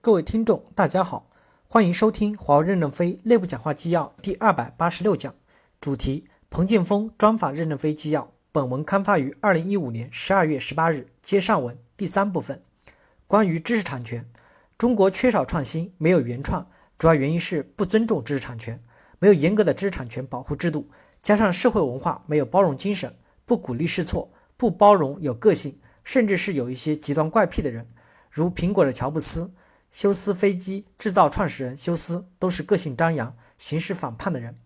各位听众，大家好，欢迎收听华为任正非内部讲话纪要第二百八十六讲，主题：彭建峰专访任正非纪要。本文刊发于二零一五年十二月十八日。接上文第三部分，关于知识产权，中国缺少创新，没有原创，主要原因是不尊重知识产权，没有严格的知识产权保护制度，加上社会文化没有包容精神，不鼓励试错，不包容有个性，甚至是有一些极端怪癖的人，如苹果的乔布斯。休斯飞机制造创始人休斯都是个性张扬、行事反叛的人，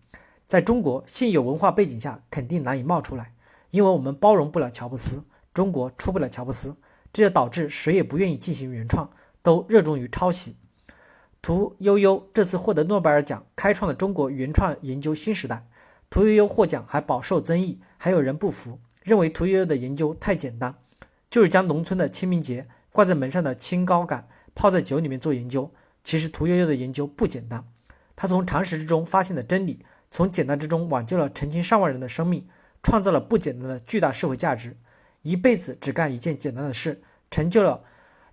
在中国现有文化背景下肯定难以冒出来，因为我们包容不了乔布斯，中国出不了乔布斯，这就导致谁也不愿意进行原创，都热衷于抄袭。屠呦呦这次获得诺贝尔奖，开创了中国原创研究新时代。屠呦呦获奖还饱受争议，还有人不服，认为屠呦呦的研究太简单，就是将农村的清明节挂在门上的清高感。泡在酒里面做研究，其实屠呦呦的研究不简单。他从常识之中发现了真理，从简单之中挽救了成千上万人的生命，创造了不简单的巨大社会价值。一辈子只干一件简单的事，成就了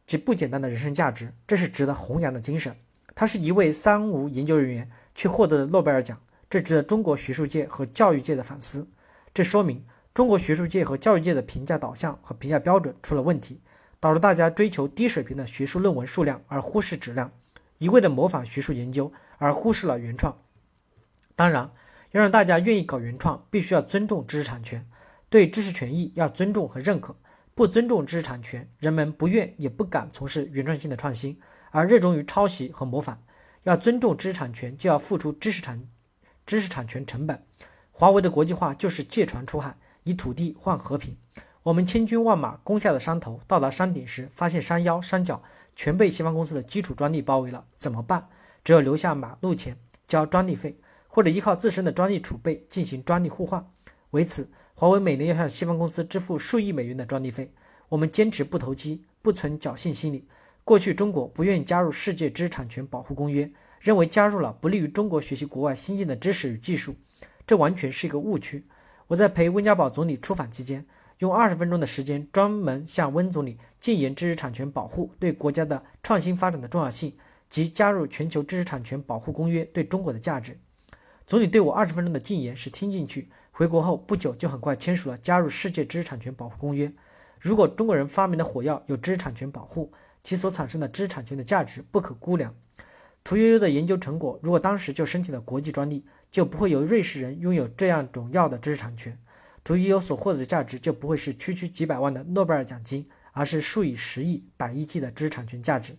极不简单的人生价值，这是值得弘扬的精神。他是一位三无研究人员，却获得了诺贝尔奖，这值得中国学术界和教育界的反思。这说明中国学术界和教育界的评价导向和评价标准出了问题。导致大家追求低水平的学术论文数量，而忽视质量；一味的模仿学术研究，而忽视了原创。当然，要让大家愿意搞原创，必须要尊重知识产权，对知识权益要尊重和认可。不尊重知识产权，人们不愿也不敢从事原创性的创新，而热衷于抄袭和模仿。要尊重知识产权，就要付出知识产知识产权成本。华为的国际化就是借船出海，以土地换和平。我们千军万马攻下了山头，到达山顶时，发现山腰、山脚全被西方公司的基础专利包围了，怎么办？只有留下马路钱交专利费，或者依靠自身的专利储备进行专利互换。为此，华为每年要向西方公司支付数亿美元的专利费。我们坚持不投机，不存侥幸心理。过去中国不愿意加入世界知识产权保护公约，认为加入了不利于中国学习国外新进的知识与技术，这完全是一个误区。我在陪温家宝总理出访期间。用二十分钟的时间，专门向温总理进言知识产权保护对国家的创新发展的重要性及加入全球知识产权保护公约对中国的价值。总理对我二十分钟的进言是听进去，回国后不久就很快签署了加入世界知识产权保护公约。如果中国人发明的火药有知识产权保护，其所产生的知识产权的价值不可估量。屠呦呦的研究成果，如果当时就申请了国际专利，就不会有瑞士人拥有这样种药的知识产权。屠呦呦所获得的价值就不会是区区几百万的诺贝尔奖金，而是数以十亿、百亿计的知识产权价值。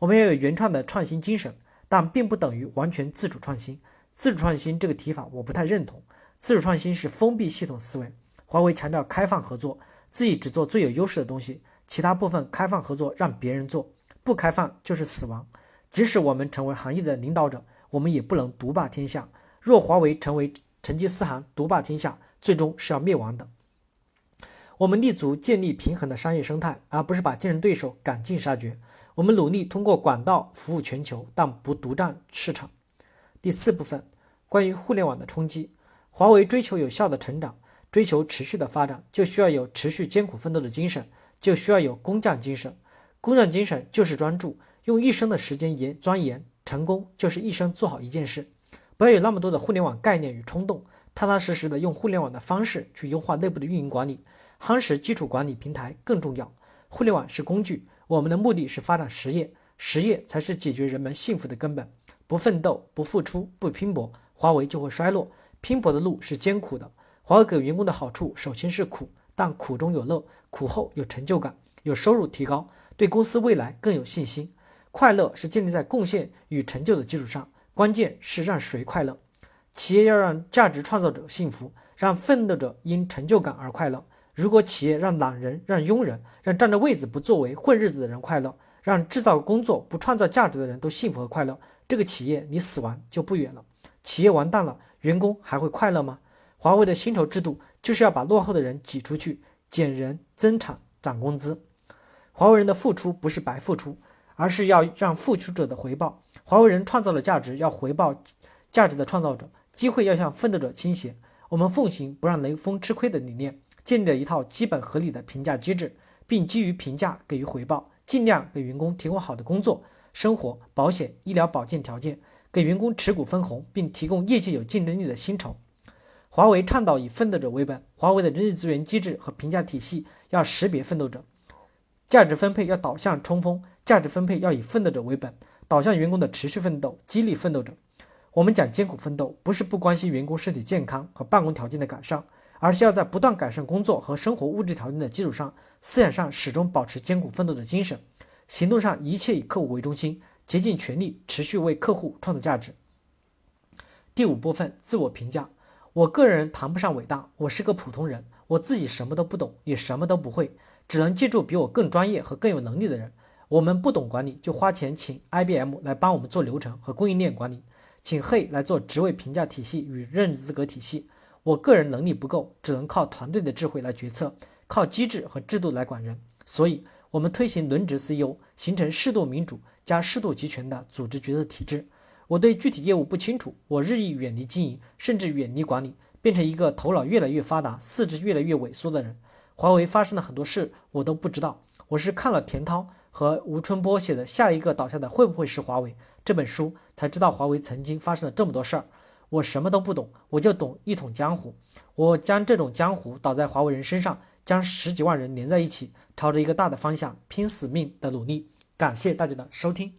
我们要有原创的创新精神，但并不等于完全自主创新。自主创新这个提法我不太认同。自主创新是封闭系统思维。华为强调开放合作，自己只做最有优势的东西，其他部分开放合作让别人做，不开放就是死亡。即使我们成为行业的领导者，我们也不能独霸天下。若华为成为成吉思汗独霸天下，最终是要灭亡的。我们立足建立平衡的商业生态，而不是把竞争对手赶尽杀绝。我们努力通过管道服务全球，但不独占市场。第四部分，关于互联网的冲击。华为追求有效的成长，追求持续的发展，就需要有持续艰苦奋斗的精神，就需要有工匠精神。工匠精神就是专注，用一生的时间研钻研。成功就是一生做好一件事，不要有那么多的互联网概念与冲动。踏踏实实的用互联网的方式去优化内部的运营管理，夯实基础管理平台更重要。互联网是工具，我们的目的是发展实业，实业才是解决人们幸福的根本。不奋斗、不付出、不拼搏，华为就会衰落。拼搏的路是艰苦的，华为给员工的好处首先是苦，但苦中有乐，苦后有成就感，有收入提高，对公司未来更有信心。快乐是建立在贡献与成就的基础上，关键是让谁快乐。企业要让价值创造者幸福，让奋斗者因成就感而快乐。如果企业让懒人、让庸人、让占着位子不作为、混日子的人快乐，让制造工作不创造价值的人都幸福和快乐，这个企业离死亡就不远了。企业完蛋了，员工还会快乐吗？华为的薪酬制度就是要把落后的人挤出去，减人、增产、涨工资。华为人的付出不是白付出，而是要让付出者的回报。华为人创造了价值，要回报价值的创造者。机会要向奋斗者倾斜。我们奉行不让雷锋吃亏的理念，建立了一套基本合理的评价机制，并基于评价给予回报，尽量给员工提供好的工作，生活、保险、医疗保健条件，给员工持股分红，并提供业界有竞争力的薪酬。华为倡导以奋斗者为本，华为的人力资源机制和评价体系要识别奋斗者，价值分配要导向冲锋，价值分配要以奋斗者为本，导向员工的持续奋斗，激励奋斗者。我们讲艰苦奋斗，不是不关心员工身体健康和办公条件的改善，而是要在不断改善工作和生活物质条件的基础上，思想上始终保持艰苦奋斗的精神，行动上一切以客户为中心，竭尽全力持续为客户创造价值。第五部分，自我评价。我个人谈不上伟大，我是个普通人，我自己什么都不懂，也什么都不会，只能借助比我更专业和更有能力的人。我们不懂管理，就花钱请 IBM 来帮我们做流程和供应链管理，请 Hey 来做职位评价体系与任职资格体系。我个人能力不够，只能靠团队的智慧来决策，靠机制和制度来管人。所以，我们推行轮值 CEO，形成适度民主加适度集权的组织决策体制。我对具体业务不清楚，我日益远离经营，甚至远离管理，变成一个头脑越来越发达、四肢越来越萎缩的人。华为发生了很多事，我都不知道。我是看了田涛和吴春波写的《下一个倒下的会不会是华为》这本书，才知道华为曾经发生了这么多事儿。我什么都不懂，我就懂一统江湖。我将这种江湖倒在华为人身上，将十几万人连在一起，朝着一个大的方向拼死命的努力。感谢大家的收听。